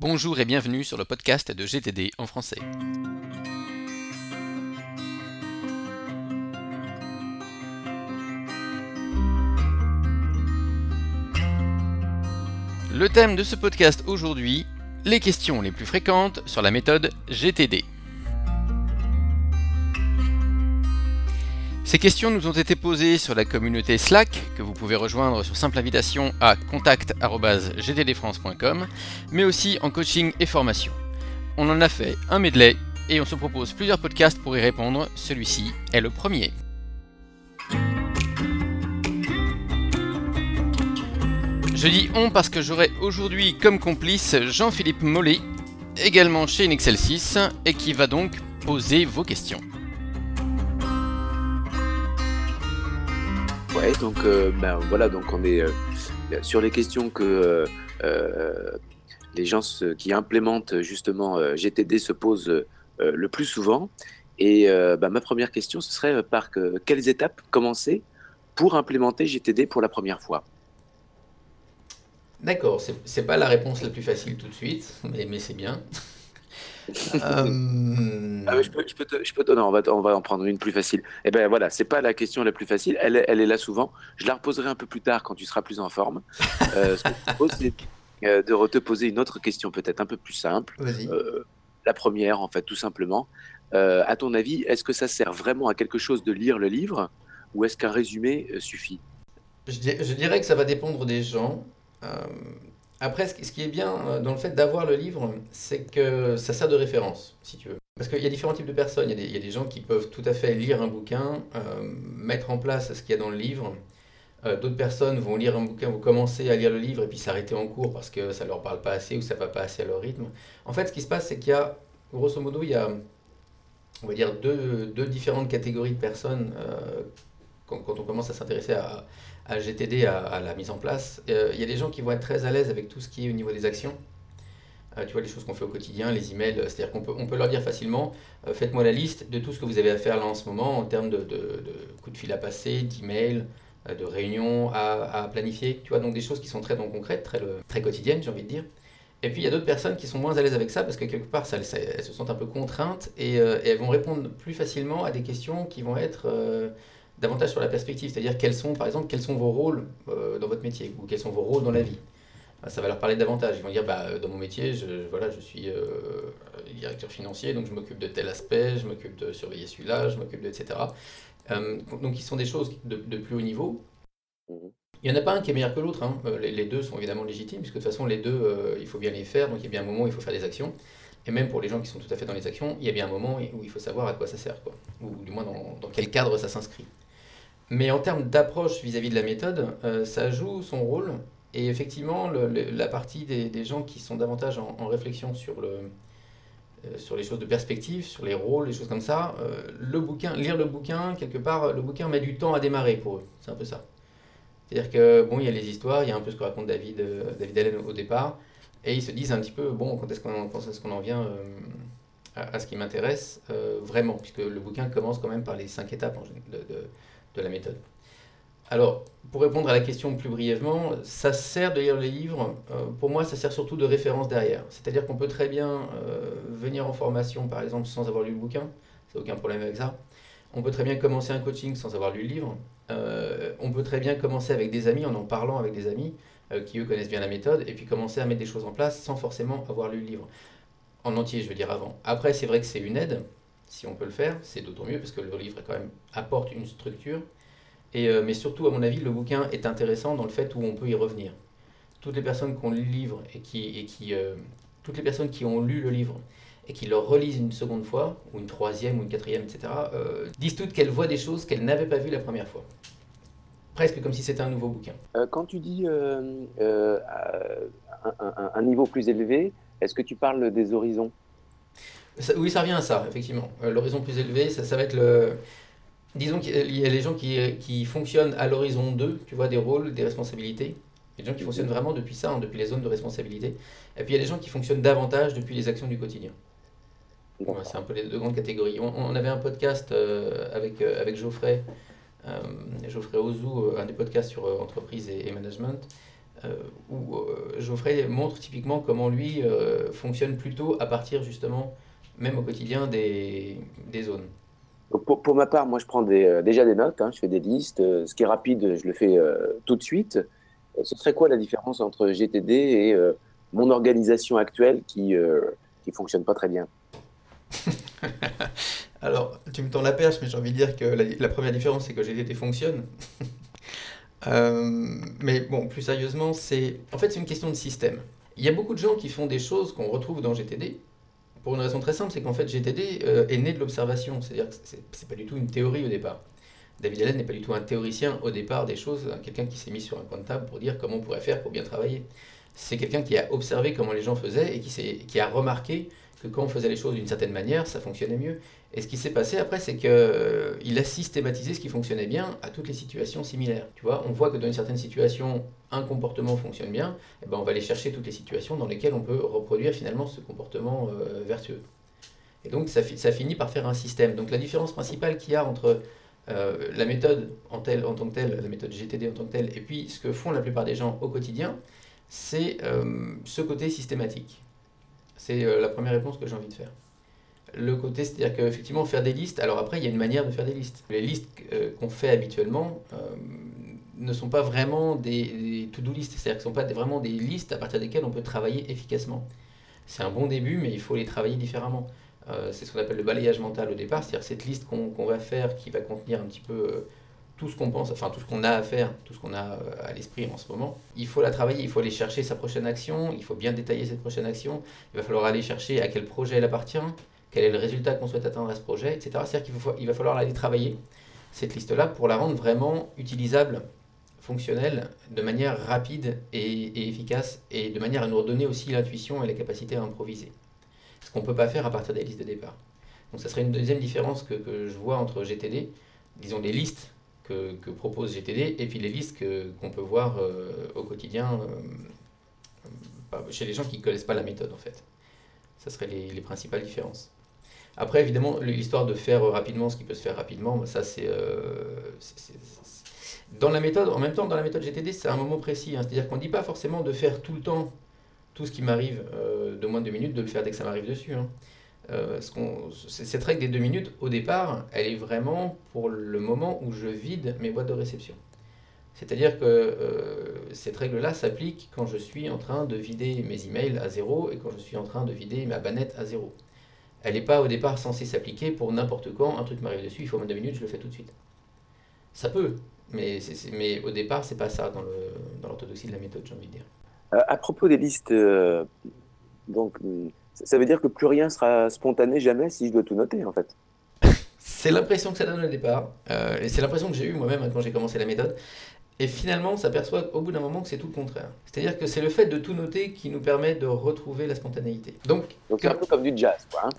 Bonjour et bienvenue sur le podcast de GTD en français. Le thème de ce podcast aujourd'hui, les questions les plus fréquentes sur la méthode GTD. Ces questions nous ont été posées sur la communauté Slack, que vous pouvez rejoindre sur simple invitation à contact.gtdfrance.com, mais aussi en coaching et formation. On en a fait un medley et on se propose plusieurs podcasts pour y répondre. Celui-ci est le premier. Je dis on parce que j'aurai aujourd'hui comme complice Jean-Philippe Mollet, également chez Inexcel 6, et qui va donc poser vos questions. Ouais, donc euh, ben voilà, donc on est euh, sur les questions que euh, les gens qui implémentent justement GTD se posent le plus souvent. Et ben, ma première question, ce serait par quelles étapes commencer pour implémenter GTD pour la première fois? D'accord, c'est pas la réponse la plus facile tout de suite, mais, mais c'est bien. Euh, ah je, peux, je, peux te, je peux te, non, on va, on va en prendre une plus facile. Eh ben voilà, c'est pas la question la plus facile. Elle, elle est là souvent. Je la reposerai un peu plus tard quand tu seras plus en forme. Euh, ce que je propose, c'est euh, de te poser une autre question, peut-être un peu plus simple. Euh, la première, en fait, tout simplement. Euh, à ton avis, est-ce que ça sert vraiment à quelque chose de lire le livre ou est-ce qu'un résumé suffit? Je, je, dirais que ça va dépendre des gens. Après, ce qui est bien euh, dans le fait d'avoir le livre, c'est que ça sert de référence, si tu veux. Parce qu'il y a différents types de personnes. Il y, a des, gens qui peuvent tout à fait lire un bouquin, euh, mettre en place ce qu'il y a dans le livre. Euh, D'autres personnes vont lire un bouquin, vont commencer à lire le livre et puis s'arrêter en cours parce que ça ne leur parle pas assez ou ça ne va pas assez à leur rythme. En fait, ce qui se passe, c'est qu'il y a, grosso modo, il y a, on va dire, deux, différentes catégories de personnes quand, on commence à s'intéresser à, à GTD, à, la mise en place. Euh, il y a des gens qui vont être très à l'aise avec tout ce qui est au niveau des actions. Euh, tu vois, les choses qu'on fait au quotidien, les emails, c'est-à-dire qu'on peut, on peut leur dire facilement, euh, faites-moi la liste de tout ce que vous avez à faire là en ce moment en termes de, de, coups de fil à passer, d'emails, de réunions à, à, planifier. Tu vois, donc des choses qui sont très concrètes, très, très quotidiennes, j'ai envie de dire. Et puis il y a d'autres personnes qui sont moins à l'aise avec ça parce que quelque part, ça, elles se sentent un peu contraintes et, elles vont répondre plus facilement à des questions qui vont être davantage sur la perspective, c'est-à-dire quels sont, par exemple, quels sont vos rôles euh, dans votre métier ou quels sont vos rôles dans la vie. Bah, ça va leur parler davantage. Ils vont dire, bah, dans mon métier, je, voilà, je suis euh, directeur financier, donc je m'occupe de tel aspect, je m'occupe de surveiller celui-là, je m'occupe de etc. Euh, donc, ils sont des choses de, de plus haut niveau. Mhm. Il n'y en a pas un qui est meilleur que l'autre. Hein. Les, les, deux sont évidemment légitimes, puisque de toute façon, les deux, il faut bien les faire. Donc, il y a bien un moment où il faut faire des actions. Et même pour les gens qui sont tout à fait dans les actions, il y a bien un moment où il faut savoir à quoi ça sert, quoi. ou du moins dans, dans quel cadre ça s'inscrit. Mais en termes d'approche vis-à-vis de la méthode, euh, ça joue son rôle. Et effectivement, la partie des, gens qui sont davantage en, en réflexion sur, le, euh, sur les choses de perspective, sur les rôles, les choses comme ça, euh, le bouquin, lire le bouquin, quelque part, le bouquin met du temps à démarrer pour eux. C'est un peu ça. C'est-à-dire que, bon, il y a les histoires, il y a un peu ce que raconte David, David Allen au départ, et ils se disent un petit peu, bon, quand est-ce qu'on est qu'on en vient à, ce qui m'intéresse vraiment, puisque le bouquin commence quand même par les cinq étapes de, de de la méthode. Alors, pour répondre à la question plus brièvement, ça sert de lire les livres. Euh, pour moi, ça sert surtout de référence derrière. C'est-à-dire qu'on peut très bien euh, venir en formation, par exemple, sans avoir lu le bouquin. C'est aucun problème avec ça. On peut très bien commencer un coaching sans avoir lu le livre. Euh, on peut très bien commencer avec des amis, en en parlant avec des amis euh, qui, eux, connaissent bien la méthode, et puis commencer à mettre des choses en place sans forcément avoir lu le livre. En entier, je veux dire avant. Après, c'est vrai que c'est une aide, si on peut le faire, c'est d'autant mieux parce que le livre quand même apporte une structure. Et, euh, mais surtout, à mon avis, le bouquin est intéressant dans le fait où on peut y revenir. Toutes les personnes qui ont lu le livre et qui, et qui euh, toutes les personnes qui ont lu le livre et qui le relisent une seconde fois, ou une troisième, ou une quatrième, etc., euh, disent toutes qu'elles voient des choses qu'elles n'avaient pas vues la première fois. Presque comme si c'était un nouveau bouquin. Quand tu dis un, niveau plus élevé, est-ce que tu parles des horizons? Ça, oui, ça revient à ça, effectivement. Euh, l'horizon plus élevé, ça, ça va être le. Disons qu'il y a les gens qui, qui fonctionnent à l'horizon 2, tu vois, des rôles, des responsabilités. Il y a des gens qui fonctionnent vraiment depuis ça, hein, depuis les zones de responsabilité. Et puis il y a des gens qui fonctionnent davantage depuis les actions du quotidien. c'est un peu les deux grandes catégories. On, on avait un podcast euh, avec, euh, avec Geoffrey, euh, Geoffrey Ozou, un des podcasts sur entreprise et, et management. où Geoffrey montre typiquement comment lui fonctionne plutôt à partir justement, même au quotidien, des, des zones. Pour, pour, ma part, moi je prends des, déjà des notes, hein, je fais des listes. ce qui est rapide, je le fais tout de suite. ce serait quoi la différence entre GTD et mon organisation actuelle qui ne fonctionne pas très bien? Alors, tu me tends la perche, mais j'ai envie de dire que la, première différence, c'est que GTD fonctionne. Euh, mais bon, plus sérieusement, c'est en fait c'est une question de système. Il y a beaucoup de gens qui font des choses qu'on retrouve dans GTD pour une raison très simple, c'est qu'en fait GTD euh, est né de l'observation, c'est-à-dire que c'est pas du tout une théorie au départ. David Allen n'est pas du tout un théoricien au départ des choses, quelqu'un qui s'est mis sur un coin de table pour dire comment on pourrait faire pour bien travailler. C'est quelqu'un qui a observé comment les gens faisaient et qui a remarqué que quand on faisait les choses d'une certaine manière, ça fonctionnait mieux. Et ce qui s'est passé après, c'est qu'il euh, a systématisé ce qui fonctionnait bien à toutes les situations similaires. Tu vois, on voit que dans une certaine situation, un comportement fonctionne bien, et ben on va aller chercher toutes les situations dans lesquelles on peut reproduire finalement ce comportement euh, vertueux. Et donc ça, finit par faire un système. Donc la différence principale qu'il y a entre euh, la méthode en, en tant que telle, la méthode GTD en tant que telle, et puis ce que font la plupart des gens au quotidien, c'est ce côté systématique. C'est la première réponse que j'ai envie de faire le côté, c'est-à-dire qu'effectivement, faire des listes, alors après, il y a une manière de faire des listes. Les listes euh, qu'on fait habituellement euh, ne sont pas vraiment des, to-do listes, c'est-à-dire que ne sont pas vraiment des listes à partir desquelles on peut travailler efficacement. C'est un bon début, mais il faut les travailler différemment. Euh, c'est ce qu'on appelle le balayage mental au départ, c'est-à-dire cette liste qu'on va faire qui va contenir un petit peu tout ce qu'on pense, enfin tout ce qu'on a à faire, tout ce qu'on a à l'esprit en ce moment. Il faut la travailler, il faut aller chercher sa prochaine action, il faut bien détailler cette prochaine action, il va falloir aller chercher à quel projet elle appartient, quel est le résultat qu'on souhaite atteindre à ce projet, etc. C'est-à-dire qu'il il va falloir aller travailler cette liste-là pour la rendre vraiment utilisable, fonctionnelle, de manière rapide et, efficace, et de manière à nous redonner aussi l'intuition et la capacité à improviser. Ce qu'on ne peut pas faire à partir des listes de départ. Donc ça serait une deuxième différence que, je vois entre GTD, disons les listes que, propose GTD, et puis les listes qu'on peut voir euh, au quotidien euh, chez les gens qui ne connaissent pas la méthode en fait. Ça serait les principales différences. Après, évidemment, l'histoire de faire rapidement ce qui peut se faire rapidement, bah, ça euh, c'est. dans la méthode, en même temps, dans la méthode GTD, c'est un moment précis. Hein. C'est-à-dire qu'on ne dit pas forcément de faire tout le temps tout ce qui m'arrive euh, de moins de deux minutes, de le faire dès que ça m'arrive dessus. Hein. Euh, cette règle des deux minutes, au départ, elle est vraiment pour le moment où je vide mes boîtes de réception. C'est-à-dire que cette règle-là s'applique quand je suis en train de vider mes emails à zéro et quand je suis en train de vider ma bannette à zéro elle n'est pas au départ censée s'appliquer pour n'importe quand, un truc m'arrive dessus, il faut moins de minutes, je le fais tout de suite. Ça peut, mais, mais au départ, c'est pas ça dans l'orthodoxie de la méthode, j'ai envie de dire. Euh, à propos des listes, euh, donc, ça veut dire que plus rien sera spontané jamais si je dois tout noter, en fait. c'est l'impression que ça donne au départ, euh, et c'est l'impression que j'ai eue moi-même hein, quand j'ai commencé la méthode. Et finalement, on s'aperçoit au bout d'un moment que c'est tout le contraire. C'est-à-dire que c'est le fait de tout noter qui nous permet de retrouver la spontanéité. Donc, c'est un peu comme du jazz, quoi. Hein.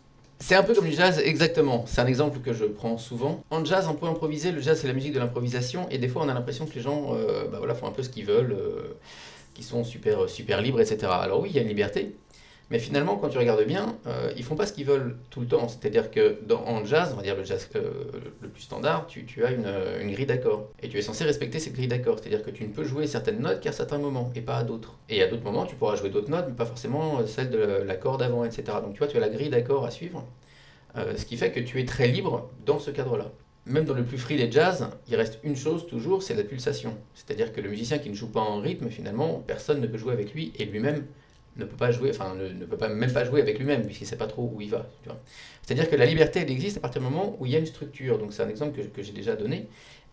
C'est un peu comme du jazz, exactement. C'est un exemple que je prends souvent. En jazz, on peut improviser. Le jazz, c'est la musique de l'improvisation. Et des fois, on a l'impression que les gens euh, bah font un peu ce qu'ils veulent, euh, qu'ils sont super, super libres, etc. Alors oui, il y a une liberté. Mais finalement, quand tu regardes bien, euh, ils font pas ce qu'ils veulent tout le temps. C'est-à-dire que dans, en jazz, on va dire le jazz euh, le plus standard, tu, as une, une grille d'accords. Et tu es censé respecter cette grille d'accords. C'est-à-dire que tu ne peux jouer certaines notes qu'à certains moments et pas à d'autres. Et à d'autres moments, tu pourras jouer d'autres notes, mais pas forcément euh, celles de l'accord d'avant, etc. Donc tu vois, tu as la grille d'accords à suivre. Euh, ce qui fait que tu es très libre dans ce cadre-là. Même dans le plus free des jazz, il reste une chose toujours, c'est la pulsation. C'est-à-dire que le musicien qui ne joue pas en rythme, finalement, personne ne peut jouer avec lui et lui-même ne peut pas jouer, enfin ne, peut pas, même pas jouer avec lui-même puisqu'il ne sait pas trop où il va. C'est-à-dire que la liberté, elle existe à partir du moment où il y a une structure. Donc c'est un exemple que, j'ai déjà donné.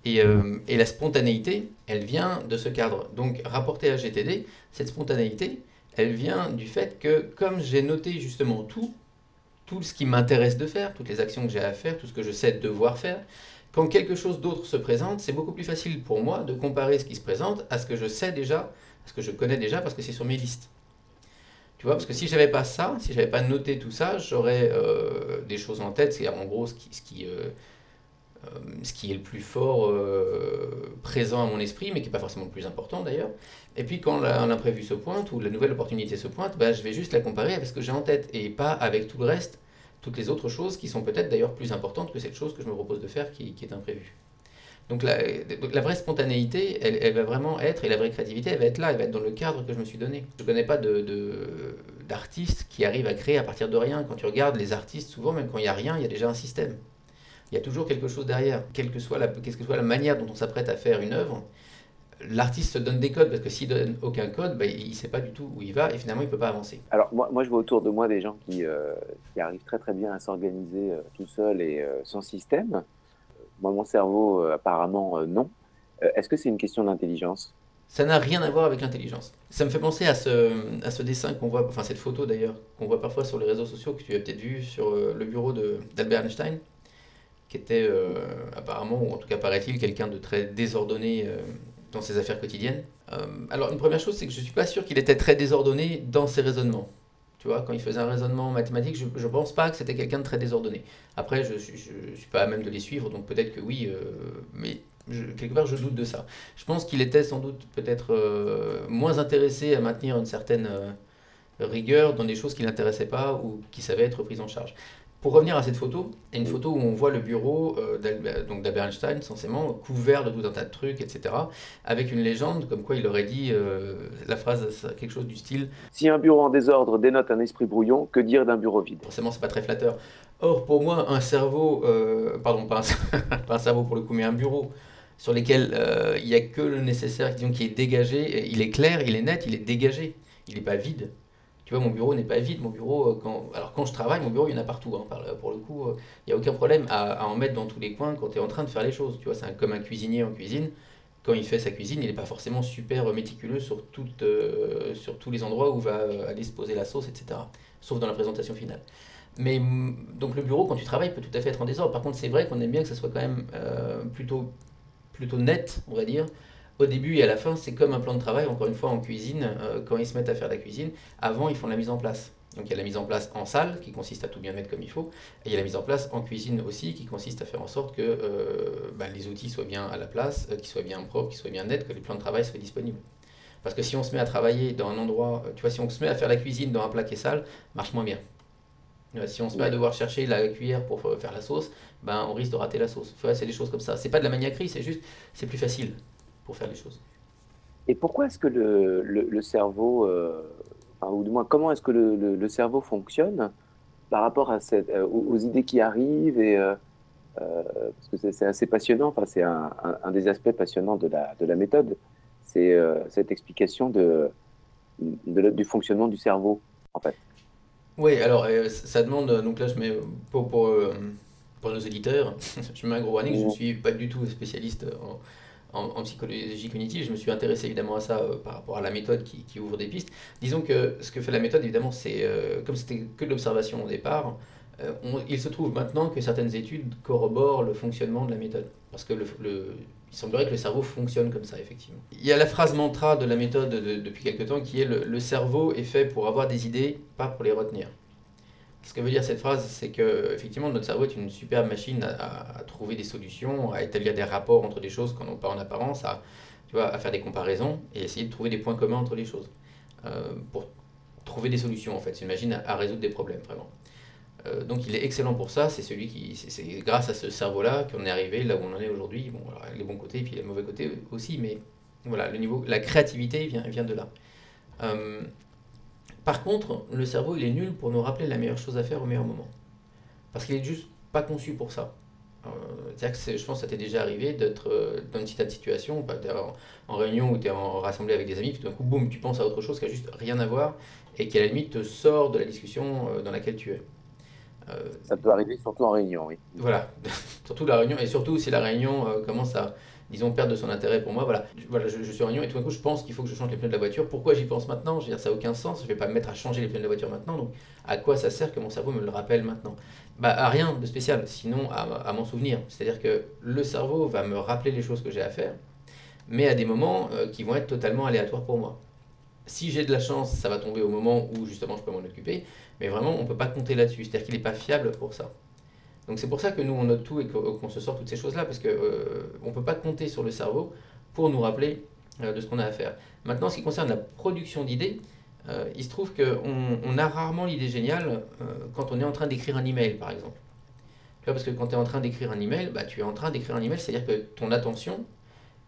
Et, euh, et, la spontanéité, elle vient de ce cadre. Donc rapporté à GTD, cette spontanéité, elle vient du fait que comme j'ai noté justement tout, tout ce qui m'intéresse de faire, toutes les actions que j'ai à faire, tout ce que je sais devoir faire, quand quelque chose d'autre se présente, c'est beaucoup plus facile pour moi de comparer ce qui se présente à ce que je sais déjà, à ce que je connais déjà parce que c'est sur mes listes. Tu vois, parce que si j'avais pas ça, si j'avais pas noté tout ça, j'aurais euh, des choses en tête, c'est en gros ce qui, ce qui, euh, euh, ce qui est le plus fort présent à mon esprit, mais qui n'est pas forcément le plus important d'ailleurs. Et puis quand l'imprévu se pointe ou la nouvelle opportunité se pointe, bah, je vais juste la comparer avec ce que j'ai en tête et pas avec tout le reste, toutes les autres choses qui sont peut-être d'ailleurs plus importantes que cette chose que je me propose de faire qui est imprévue. Donc la, vraie spontanéité, elle, va vraiment être, et la vraie créativité, elle va être là, elle va être dans le cadre que je me suis donné. Je ne connais pas de, d'artistes qui arrivent à créer à partir de rien. Quand tu regardes les artistes, souvent, même quand il n'y a rien, il y a déjà un système. Il y a toujours quelque chose derrière. Quelle que soit la, manière dont on s'apprête à faire une œuvre, l'artiste se donne des codes parce que s'il donne aucun code, bah, il ne sait pas du tout où il va et finalement il ne peut pas avancer. Alors moi, je vois autour de moi des gens qui, euh, arrivent très très bien à s'organiser euh, tout seul et euh, sans système. Moi mon cerveau apparemment non. Est-ce que c'est une question d'intelligence? Ça n'a rien à voir avec l'intelligence. Ça me fait penser à ce, à ce dessin qu'on voit, enfin cette photo d'ailleurs, qu'on voit parfois sur les réseaux sociaux, que tu as peut-être vu sur le bureau d'Albert Einstein, qui était apparemment, ou en tout cas paraît-il, quelqu'un de très désordonné dans ses affaires quotidiennes. Euh, alors, une première chose, c'est que je ne suis pas sûr qu'il était très désordonné dans ses raisonnements. Tu vois, quand il faisait un raisonnement mathématique, je ne pense pas que c'était quelqu'un de très désordonné. Après, je ne suis pas à même de les suivre, donc peut-être que oui, euh, mais quelque part, je doute de ça. Je pense qu'il était sans doute peut-être euh, moins intéressé à maintenir une certaine rigueur dans des choses qui ne l'intéressaient pas ou qui savaient être prises en charge. Pour revenir à cette photo, il y a une photo où on voit le bureau euh, censément, couvert de tout un tas de trucs, etc., avec une légende comme quoi il aurait dit euh, la phrase, quelque chose du style Si un bureau en désordre dénote un esprit brouillon, que dire d'un bureau vide? Forcément, c'est pas très flatteur. Or, pour moi, un cerveau, euh, pardon, pas un, pas un, cerveau pour le coup, mais un bureau sur lequel il n'y a que le nécessaire disons, qui est dégagé, il est clair, il est net, il est dégagé, il n'est pas vide. Tu vois, mon bureau n'est pas vide. Mon bureau, euh, alors quand je travaille, mon bureau, il y en a partout. Hein, pour le coup, euh, il n'y a aucun problème à, en mettre dans tous les coins quand tu es en train de faire les choses. Tu vois, c'est comme un cuisinier en cuisine. Quand il fait sa cuisine, il n'est pas forcément super méticuleux sur, euh, sur tous les endroits où va aller se poser la sauce, etc. Sauf dans la présentation finale. Mais donc le bureau, quand tu travailles, peut tout à fait être en désordre. Par contre, c'est vrai qu'on aime bien que ça soit quand même plutôt net, on va dire, au début et à la fin, c'est comme un plan de travail, encore une fois en cuisine, euh, quand ils se mettent à faire la cuisine, avant ils font la mise en place. Donc il y a la mise en place en salle qui consiste à tout bien mettre comme il faut, et il y a la mise en place en cuisine aussi qui consiste à faire en sorte que euh, bah, les outils soient bien à la place, euh, qu'ils soient bien propres, qu'ils soient bien nets, que les plans de travail soient disponibles. Parce que si on se met à travailler dans un endroit, tu vois, si on se met à faire la cuisine dans un plat qui est sale, marche moins bien. Si on se met à devoir chercher la cuillère pour faire la sauce, ben on risque de rater la sauce. c'est des choses comme ça. C'est pas de la maniaquerie, c'est juste, c'est plus facile pour faire les choses. Et pourquoi est-ce que le, le, cerveau, euh, ou du moins comment est-ce que le, le, cerveau fonctionne par rapport à cette, euh, aux, idées qui arrivent et euh, parce que c'est assez passionnant. Enfin, c'est un, un, des aspects passionnants de la, de la méthode, c'est cette explication de, de, du fonctionnement du cerveau, en fait. Oui, alors ça demande. Donc là, je mets pour, pour, pour nos éditeurs, je mets un gros warning. Je ne suis pas du tout spécialiste en en, psychologie cognitive, je me suis intéressé évidemment à ça euh, par rapport à la méthode qui, ouvre des pistes. Disons que ce que fait la méthode, évidemment, c'est, euh, comme c'était que de l'observation au départ, euh, il se trouve maintenant que certaines études corroborent le fonctionnement de la méthode. Parce que il semblerait que le cerveau fonctionne comme ça, effectivement. Il y a la phrase mantra de la méthode depuis quelque temps qui est le cerveau est fait pour avoir des idées, pas pour les retenir. Ce que veut dire cette phrase, c'est que effectivement notre cerveau est une superbe machine à, trouver des solutions, à établir des rapports entre des choses qu'on n'a pas en apparence, à, faire des comparaisons et essayer de trouver des points communs entre les choses euh, pour trouver des solutions en fait. C'est une machine à, résoudre des problèmes vraiment. Euh, donc il est excellent pour ça. C'est celui qui, c'est grâce à ce cerveau-là qu'on est arrivé là où on en est aujourd'hui. Bon, alors, les bons côtés et puis les mauvais côtés aussi, mais voilà, le niveau, la créativité vient, vient de là. Euh, par contre, le cerveau, il est nul pour nous rappeler la meilleure chose à faire au meilleur moment. Parce qu'il est juste pas conçu pour ça. Euh, je pense que ça t'est déjà arrivé d'être euh, dans une situation, bah, en, en, réunion où tu es en rassemblé avec des amis, puis tout d'un coup, boum, tu penses à autre chose qui a juste rien à voir et qui à la limite te sort de la discussion euh, dans laquelle tu es. ça peut arriver surtout en réunion, oui. Voilà, surtout la réunion, et surtout si la réunion commence à, disons, perdre de son intérêt pour moi. Voilà, voilà je, suis en réunion et tout d'un coup, je pense qu'il faut que je change les pneus de la voiture. Pourquoi j'y pense maintenant? Je veux dire, ça n'a aucun sens. Je ne vais pas me mettre à changer les pneus de la voiture maintenant. Donc, à quoi ça sert que mon cerveau me le rappelle maintenant? Bah, À rien de spécial, sinon à, à m'en souvenir. C'est-à-dire que le cerveau va me rappeler les choses que j'ai à faire, mais à des moments euh, qui vont être totalement aléatoires pour moi. Si j'ai de la chance, ça va tomber au moment où justement je peux m'en occuper, mais vraiment on ne peut pas compter là-dessus. C'est-à-dire qu'il n'est pas fiable pour ça. Donc c'est pour ça que nous on note tout et qu'on se sort toutes ces choses-là, parce qu'on euh, ne peut pas compter sur le cerveau pour nous rappeler euh, de ce qu'on a à faire. Maintenant, en ce qui concerne la production d'idées, euh, il se trouve qu'on on a rarement l'idée géniale quand on est en train d'écrire un email, par exemple. parce que quand tu es en train d'écrire un email, bah, tu es en train d'écrire un email, c'est-à-dire que ton attention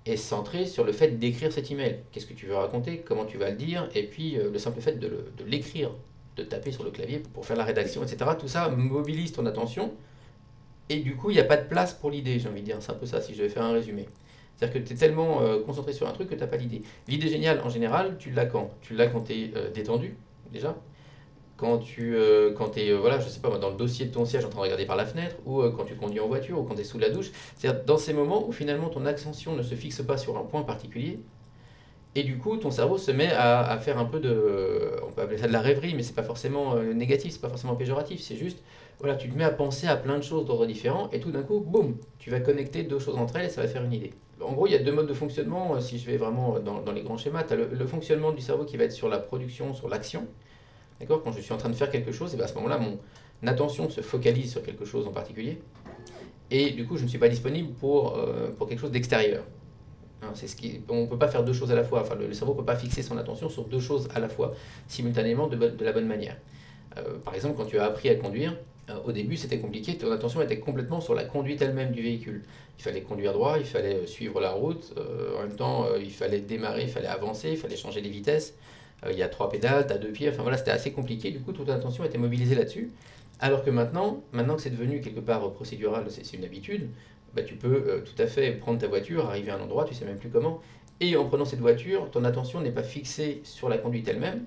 est centrée sur le fait d'écrire cet email. Qu'est-ce que tu veux raconter, comment tu vas le dire, et puis le simple fait de l'écrire, de, taper sur le clavier pour faire la rédaction, etc. Tout ça mobilise ton attention, et du coup, il n'y a pas de place pour l'idée, j'ai envie de dire. C'est un peu ça, si je vais faire un résumé. C'est-à-dire que tu es tellement euh, concentré sur un truc que tu n'as pas l'idée. L'idée géniale, en général, tu l'as quand? Tu l'as quand tu es euh, détendu, déjà? Quand tu euh, es, voilà, je sais pas, dans le dossier de ton siège en train de regarder par la fenêtre, ou quand tu conduis en voiture, ou quand tu es sous la douche. C'est-à-dire dans ces moments où finalement ton attention ne se fixe pas sur un point particulier, et du coup ton cerveau se met à, faire un peu de, on peut appeler ça de la rêverie, mais c'est pas forcément négatif, c'est pas forcément péjoratif, c'est juste, voilà, tu te mets à penser à plein de choses d'ordre différents, et tout d'un coup, boum, tu vas connecter deux choses entre elles et ça va faire une idée. En gros, il y a deux modes de fonctionnement, si je vais vraiment dans, dans les grands schémas. Tu as le, fonctionnement du cerveau qui va être sur la production, sur l'action, D'accord? Quand je suis en train de faire quelque chose, et bien à ce moment-là, mon attention se focalise sur quelque chose en particulier. Et du coup, je ne suis pas disponible pour, euh, pour quelque chose d'extérieur. Hein, ce qui, on ne peut pas faire deux choses à la fois. Enfin, le, cerveau ne peut pas fixer son attention sur deux choses à la fois, simultanément, de, de la bonne manière. Euh, par exemple, quand tu as appris à conduire, euh, au début, c'était compliqué. Ton attention était complètement sur la conduite elle-même du véhicule. Il fallait conduire droit, il fallait suivre la route. en même temps, il fallait démarrer, il fallait avancer, il fallait changer les vitesses. Euh, il y a trois pédales, tu as deux pieds, enfin voilà, c'était assez compliqué, du coup toute l'attention était mobilisée là-dessus. Alors que maintenant, maintenant que c'est devenu quelque part procédural, c'est une habitude, bah, tu peux euh, tout à fait prendre ta voiture, arriver à un endroit, tu sais même plus comment, et en prenant cette voiture, ton attention n'est pas fixée sur la conduite elle-même,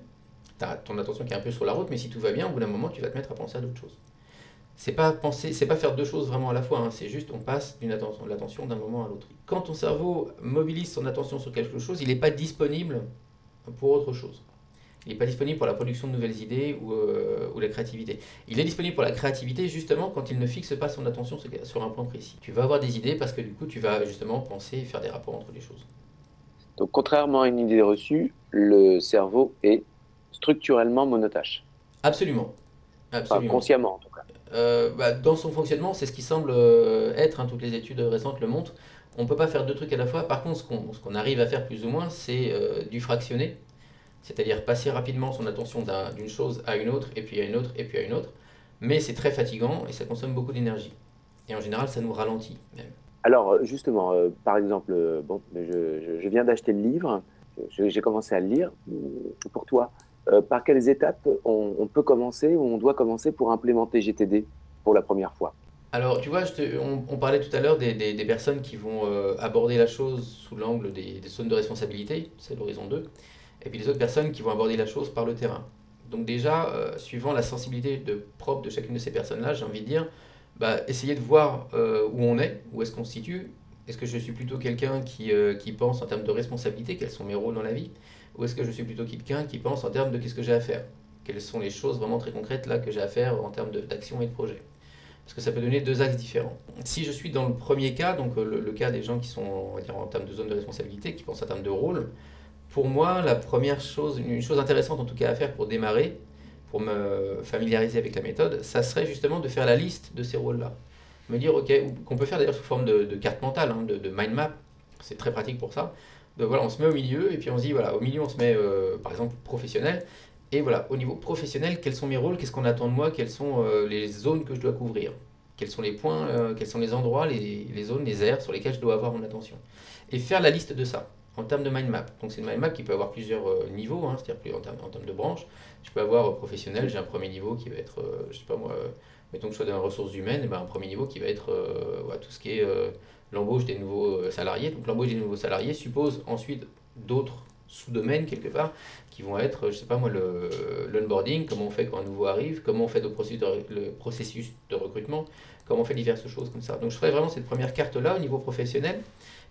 tu as ton attention qui est un peu sur la route, mais si tout va bien, au bout d'un moment, tu vas te mettre à penser à d'autres choses. C'est pas penser, c'est pas faire deux choses vraiment à la fois, hein. c'est juste on passe d'une attention, l'attention d'un moment à l'autre. Quand ton cerveau mobilise son attention sur quelque chose, il n'est pas disponible pour autre chose. Il n'est pas disponible pour la production de nouvelles idées ou, euh, ou, la créativité. Il est disponible pour la créativité justement quand il ne fixe pas son attention sur un point précis. Tu vas avoir des idées parce que du coup tu vas justement penser et faire des rapports entre les choses. Donc contrairement à une idée reçue, le cerveau est structurellement monotâche. Absolument. Absolument. consciemment en tout cas. Euh, bah, dans son fonctionnement, c'est ce qui semble euh, être, hein, toutes les études récentes le montrent, on ne peut pas faire deux trucs à la fois. Par contre, ce qu'on arrive à faire plus ou moins, c'est du fractionné c'est-à-dire passer rapidement son attention d'une chose à une autre, et puis à une autre, et puis à une autre. Mais c'est très fatigant et ça consomme beaucoup d'énergie. Et en général, ça nous ralentit même. Alors, justement, euh, par exemple, euh, bon, je, viens d'acheter le livre, j'ai commencé à le lire. Pour toi, euh, par quelles étapes on, peut commencer ou on doit commencer pour implémenter GTD pour la première fois? Alors, tu vois, on, parlait tout à l'heure des, personnes qui vont aborder la chose sous l'angle des, zones de responsabilité, c'est l'horizon 2 et puis les autres personnes qui vont aborder la chose par le terrain. Donc déjà, euh, suivant la sensibilité de, propre de chacune de ces personnes-là, j'ai envie de dire, bah, essayez de voir euh, où on est, où est-ce qu'on se situe. Est-ce que je suis plutôt quelqu'un qui, euh, qui pense en termes de responsabilité, quels sont mes rôles dans la vie? Ou est-ce que je suis plutôt quelqu'un qui pense en termes de qu'est-ce que j'ai à faire? Quelles sont les choses vraiment très concrètes là que j'ai à faire en termes d'action et de projet? Parce que ça peut donner deux axes différents. Si je suis dans le premier cas, donc le, le cas des gens qui sont dire, en termes de zone de responsabilité, qui pensent en termes de rôle, pour moi, la première chose, une chose intéressante en tout cas à faire pour démarrer, pour me familiariser avec la méthode, ça serait justement de faire la liste de ces rôles-là. Me dire, ok, qu'on peut faire d'ailleurs sous forme de, carte mentale, hein, de, mind map, c'est très pratique pour ça. Donc voilà, on se met au milieu et puis on se dit, voilà, au milieu on se met euh, par exemple professionnel. Et voilà, au niveau professionnel, quels sont mes rôles, qu'est-ce qu'on attend de moi, quelles sont euh, les zones que je dois couvrir, quels sont les points, euh, quels sont les endroits, les, zones, les aires sur lesquelles je dois avoir mon attention? Et faire la liste de ça en termes de mind map. Donc c'est une mind map qui peut avoir plusieurs niveaux, hein, c'est-à-dire en termes, en termes de branches. Je peux avoir professionnel, j'ai un premier niveau qui va être, je sais pas moi, mettons que je sois dans les ressources humaines, et ben, un premier niveau qui va être tout ce qui est l'embauche des nouveaux salariés. Donc l'embauche des nouveaux salariés suppose ensuite d'autres sous-domaines quelque part qui vont être, je sais pas moi, l'onboarding, comment on fait quand un nouveau arrive, comment on fait le processus de, le processus de recrutement, comment on fait diverses choses comme ça. Donc je ferai vraiment cette première carte-là au niveau professionnel.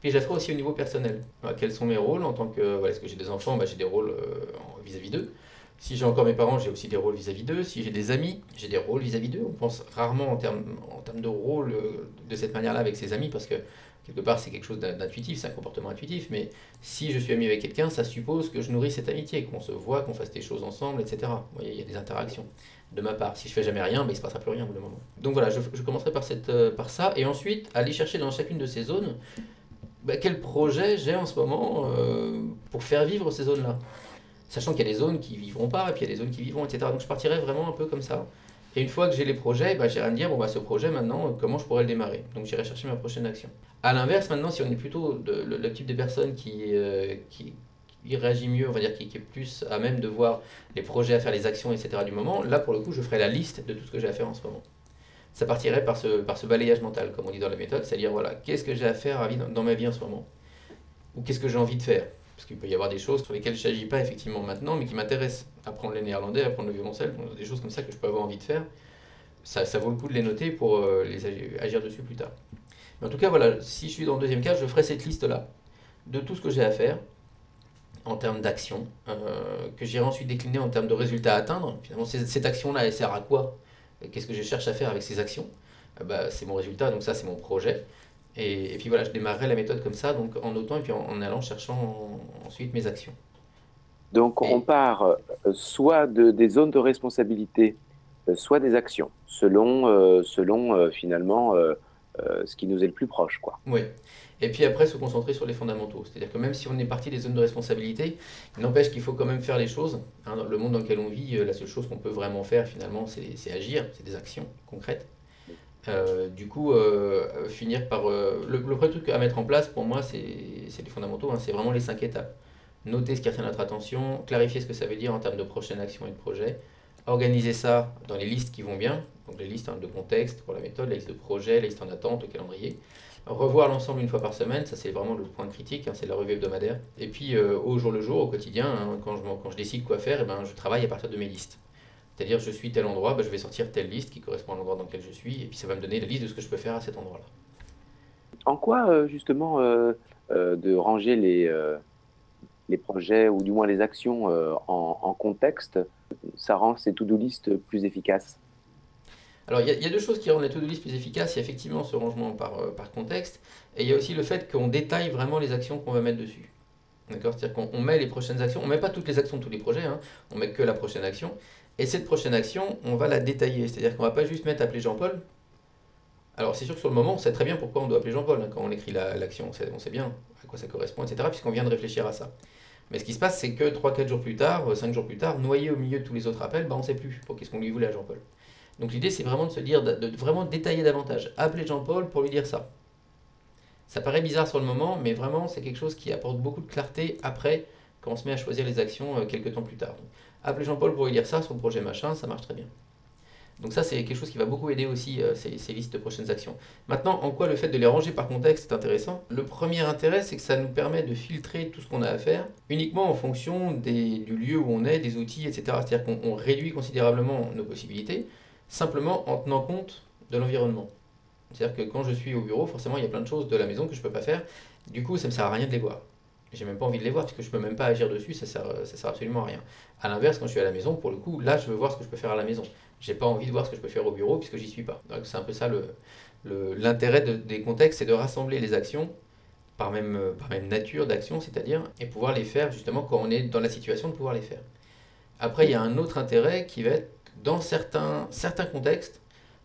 Puis je la ferai aussi au niveau personnel. quels sont mes rôles en tant que. Voilà, est-ce que j'ai des enfants? Bah, J'ai des rôles euh, vis-à-vis d'eux. Si j'ai encore mes parents, j'ai aussi des rôles vis-à-vis d'eux. Si j'ai des amis, j'ai des rôles vis-à-vis d'eux. On pense rarement en termes, de rôle euh, de cette manière-là avec ses amis parce que quelque part c'est quelque chose d'intuitif, c'est un comportement intuitif. Mais si je suis ami avec quelqu'un, ça suppose que je nourris cette amitié, qu'on se voit, qu'on fasse des choses ensemble, etc. Vous il y a des interactions de ma part. Si je fais jamais rien, bah, il ne se passera plus rien au bout d'un moment. Donc voilà, je, commencerai euh, par ça et ensuite aller chercher dans chacune de ces zones bah, quel projet j'ai en ce moment euh, pour faire vivre ces zones-là? Sachant qu'il y a des zones qui vivront pas, et puis il y a des zones qui vivront, etc. Donc je partirais vraiment un peu comme ça. Et une fois que j'ai les projets, bah, j'irai me dire, bon, bah, ce projet maintenant, euh, comment je pourrais le démarrer? Donc j'irai chercher ma prochaine action. À l'inverse, maintenant, si on est plutôt le, type de personne qui, euh, qui, qui réagit mieux, on va dire, qui, est plus à même de voir les projets à faire, les actions, etc. du moment, là, pour le coup, je ferai la liste de tout ce que j'ai à faire en ce moment. Ça partirait par ce, par ce balayage mental, comme on dit dans la méthode, c'est-à-dire, voilà, qu'est-ce que j'ai à faire dans ma vie en ce moment? Ou qu'est-ce que j'ai envie de faire? Parce qu'il peut y avoir des choses sur lesquelles je n'agis pas effectivement maintenant, mais qui m'intéressent. Apprendre les néerlandais, apprendre le violoncelle, des choses comme ça que je peux avoir envie de faire. Ça, ça vaut le coup de les noter pour euh, les agir, dessus plus tard. Mais en tout cas, voilà, si je suis dans le deuxième cas, je ferai cette liste-là de tout ce que j'ai à faire en termes d'action, euh, que j'irai ensuite décliner en termes de résultats à atteindre. Finalement, cette action-là, elle sert à quoi? Qu'est-ce que je cherche à faire avec ces actions? Euh, bah, C'est mon résultat, donc ça, c'est mon projet. Et, et puis voilà, je démarrerai la méthode comme ça, donc en notant et puis en, en allant cherchant en- ensuite mes actions. Donc, Et- on part euh, soit de, des zones de responsabilité, euh, soit des actions, selon, euh, selon euh, finalement euh, ce qui nous est le plus proche, quoi. Oui. Et puis après, se concentrer sur les fondamentaux. C'est-à-dire que même si on est parti des zones de responsabilité, il n'empêche qu'il faut quand même faire les choses. Hein, dans le monde dans lequel on vit, la seule chose qu'on peut vraiment faire finalement, c'est agir, c'est des actions concrètes. Euh, du coup, euh, finir par... euh, le, premier truc à mettre en place pour moi, c'est les fondamentaux, hein, c'est vraiment les cinq étapes. Noter ce qui retient notre attention, clarifier ce que ça veut dire en termes de prochaine action et de projet, organiser ça dans les listes qui vont bien, donc les listes hein, de contexte pour la méthode, les listes de projet, les listes en attente, le calendrier. Revoir l'ensemble une fois par semaine, ça c'est vraiment le point critique, hein, c'est la revue hebdomadaire. Et puis au jour le jour, au quotidien, quand, je, quand je décide quoi faire, eh ben, je travaille à partir de mes listes. C'est-à-dire je suis tel endroit, ben, je vais sortir telle liste qui correspond à l'endroit dans lequel je suis, et puis ça va me donner la liste de ce que je peux faire à cet endroit-là. En quoi, euh, justement, euh, euh, de ranger les, les projets, ou du moins les actions en, en contexte, ça rend ces to-do list plus efficaces? Alors, il y, a- il y a deux choses qui rendent la to-do list plus efficace. Il y a effectivement ce rangement par, par contexte, et il y a aussi le fait qu'on détaille vraiment les actions qu'on va mettre dessus. D'accord? C'est-à-dire qu'on on met les prochaines actions, on met pas toutes les actions de tous les projets, hein, on met que la prochaine action, et cette prochaine action, on va la détailler. C'est-à-dire qu'on va pas juste mettre appeler Jean-Paul. Alors, c'est sûr que sur le moment, on sait très bien pourquoi on doit appeler Jean-Paul hein, quand on écrit la- l'action, on sait, bien à quoi ça correspond, etc., puisqu'on vient de réfléchir à ça. Mais ce qui se passe, c'est que 3-4 jours plus tard, 5 jours plus tard, noyé au milieu de tous les autres appels, bah, on ne sait plus pour qu'est-ce qu'on lui voulait à Jean-Paul. Donc l'idée, c'est vraiment de se dire, de vraiment détailler davantage. Appeler Jean-Paul pour lui dire ça. Ça paraît bizarre sur le moment, mais vraiment, c'est quelque chose qui apporte beaucoup de clarté après, quand on se met à choisir les actions euh, quelques temps plus tard. Donc, appeler Jean-Paul pour lui dire ça le projet machin, ça marche très bien. Donc ça, c'est quelque chose qui va beaucoup aider aussi euh, ces, listes de prochaines actions. Maintenant, en quoi le fait de les ranger par contexte est intéressant? Le premier intérêt, c'est que ça nous permet de filtrer tout ce qu'on a à faire uniquement en fonction du lieu où on est, des outils, etc. C'est-à-dire qu'on on réduit considérablement nos possibilités simplement en tenant compte de l'environnement. C'est-à-dire que quand je suis au bureau, forcément, il y a plein de choses de la maison que je ne peux pas faire. Du coup, ça ne me sert à rien de les voir. J'ai même pas envie de les voir parce que je peux même pas agir dessus, ça sert, ça sert absolument à rien. À l'inverse, quand je suis à la maison, pour le coup, là, je veux voir ce que je peux faire à la maison. J'ai pas envie de voir ce que je peux faire au bureau puisque j'y suis pas. Donc c'est un peu ça le, le- l'intérêt de- des contextes, c'est de rassembler les actions par même, euh, par même nature d'action, c'est-à-dire, et pouvoir les faire justement quand on est dans la situation de pouvoir les faire. Après, il y a un autre intérêt qui va être, dans certains, certains contextes,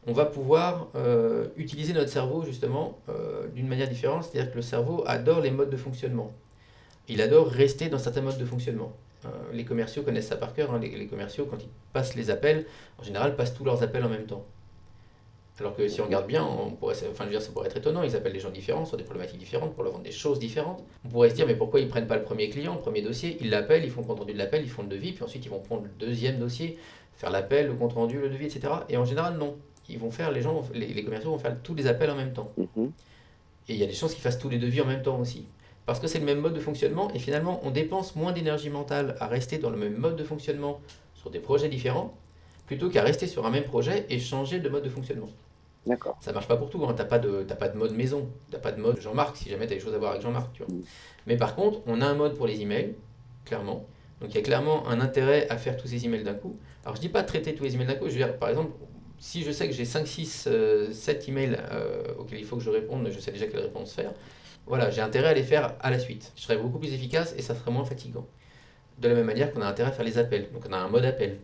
on va pouvoir euh, utiliser notre cerveau justement euh, d'une manière différente, c'est-à-dire que le cerveau adore les modes de fonctionnement. Il adore rester dans certains modes de fonctionnement. Euh, les commerciaux connaissent ça par cœur. hein. Les, les commerciaux, quand ils passent les appels, en général, passent tous leurs appels en même temps. Alors que si on regarde bien, on pourrait, enfin, je veux dire, ça pourrait être étonnant. Ils appellent des gens différents sur des problématiques différentes pour leur vendre des choses différentes. On pourrait se dire, mais pourquoi ils prennent pas le premier client, le premier dossier? Ils l'appellent, ils font le compte rendu de l'appel, ils font le devis, puis ensuite ils vont prendre le deuxième dossier, faire l'appel, le compte rendu, le devis, etc. Et en général, non. Ils vont faire, les gens, les, les commerciaux vont faire tous les appels en même temps. Mhm. Et il y a des chances qu'ils fassent tous les devis en même temps aussi. Parce que c'est le même mode de fonctionnement et finalement on dépense moins d'énergie mentale à rester dans le même mode de fonctionnement sur des projets différents plutôt qu'à rester sur un même projet et changer de mode de fonctionnement. D'accord. Ça marche pas pour tout, hein. t'as pas, de, pas de mode maison, t'as pas de mode Jean-Marc si jamais t'as des choses à voir avec Jean-Marc. tu vois. Mm. Mais par contre, on a un mode pour les emails, clairement. Donc il y a clairement un intérêt à faire tous ces emails d'un coup. Alors je dis pas traiter tous les emails d'un coup, je veux dire par exemple, si je sais que j'ai 5, 6, 7 emails euh, auxquels il faut que je réponde, je sais déjà quelle réponse faire, voilà, j'ai intérêt à les faire à la suite. Je serai beaucoup plus efficace et ça serait moins fatigant. De la même manière qu'on a intérêt à faire les appels, donc on a un mode appel.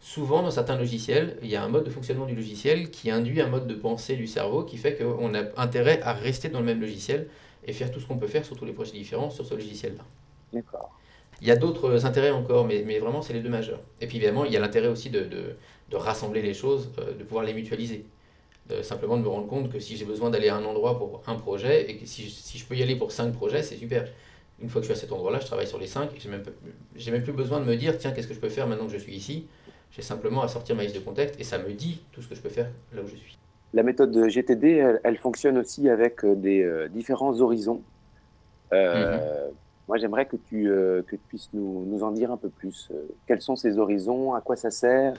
Souvent, dans certains logiciels, il y a un mode de fonctionnement du logiciel qui induit un mode de pensée du cerveau qui fait qu'on a intérêt à rester dans le même logiciel et faire tout ce qu'on peut faire sur tous les projets différents sur ce logiciel-là. D'accord. Il y a d'autres intérêts encore, mais, mais vraiment, c'est les deux majeurs. Et puis évidemment, il y a l'intérêt aussi de, de, de rassembler les choses, euh, de pouvoir les mutualiser. Simplement de me rendre compte que si j'ai besoin d'aller à un endroit pour un projet, et que si, si je peux y aller pour cinq projets, c'est super. Une fois que je suis à cet endroit-là, je travaille sur les cinq, et j'ai même, même plus besoin de me dire, tiens, qu'est-ce que je peux faire maintenant que je suis ici? J'ai simplement à sortir ma liste de contexte, et ça me dit tout ce que je peux faire là où je suis. La méthode GTD, elle, fonctionne aussi avec euh, des euh, différents horizons. Euh, mhm. Moi, j'aimerais que tu, que tu puisses nous, nous, en dire un peu plus. quels sont ces horizons? À quoi ça sert?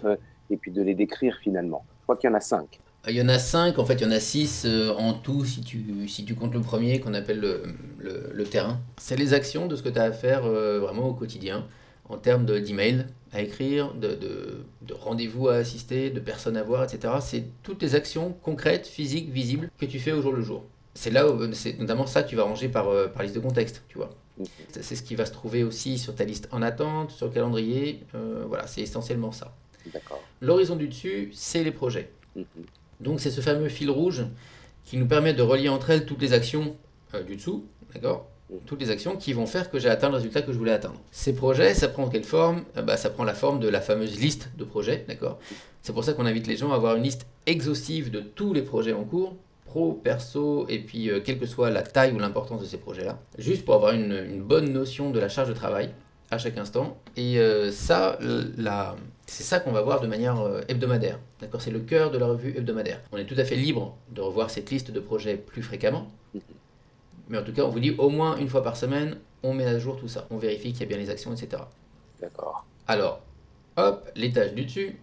Et puis de les décrire finalement. Je crois qu'il y en a cinq. Il y en a cinq, en fait, il y en a six en tout si tu, si tu comptes le premier qu'on appelle le, le, le terrain. C'est les actions de ce que tu as à faire vraiment au quotidien en termes d'email à écrire, de, de, de rendez-vous à assister, de personnes à voir, etc. C'est toutes les actions concrètes, physiques, visibles que tu fais au jour le jour. C'est là où c'est notamment ça que tu vas ranger par, euh, par liste de contexte, tu vois. C'est ce qui va se trouver aussi sur ta liste en attente, sur le calendrier. Euh, voilà, c'est essentiellement ça. L'horizon du dessus, c'est les projets. Mhm. Donc c'est ce fameux fil rouge qui nous permet de relier entre elles toutes les actions euh, du dessous, d'accord toutes les actions qui vont faire que j'ai atteint le résultat que je voulais atteindre. Ces projets, ça prend quelle forme? Euh, bah, Ça prend la forme de la fameuse liste de projets, d'accord? C'est pour ça qu'on invite les gens à avoir une liste exhaustive de tous les projets en cours, pro, perso, et puis euh, quelle que soit la taille ou l'importance de ces projets-là, juste pour avoir une, bonne notion de la charge de travail à chaque instant. Et ça, c'est ça qu'on va voir de manière hebdomadaire. D'accord C'est le cœur de la revue hebdomadaire. On est tout à fait libre de revoir cette liste de projets plus fréquemment. Mais en tout cas, on vous dit au moins une fois par semaine, on met à jour tout ça. On vérifie qu'il y a bien les actions, etc. D'accord. Alors, hop, l'étage du dessus,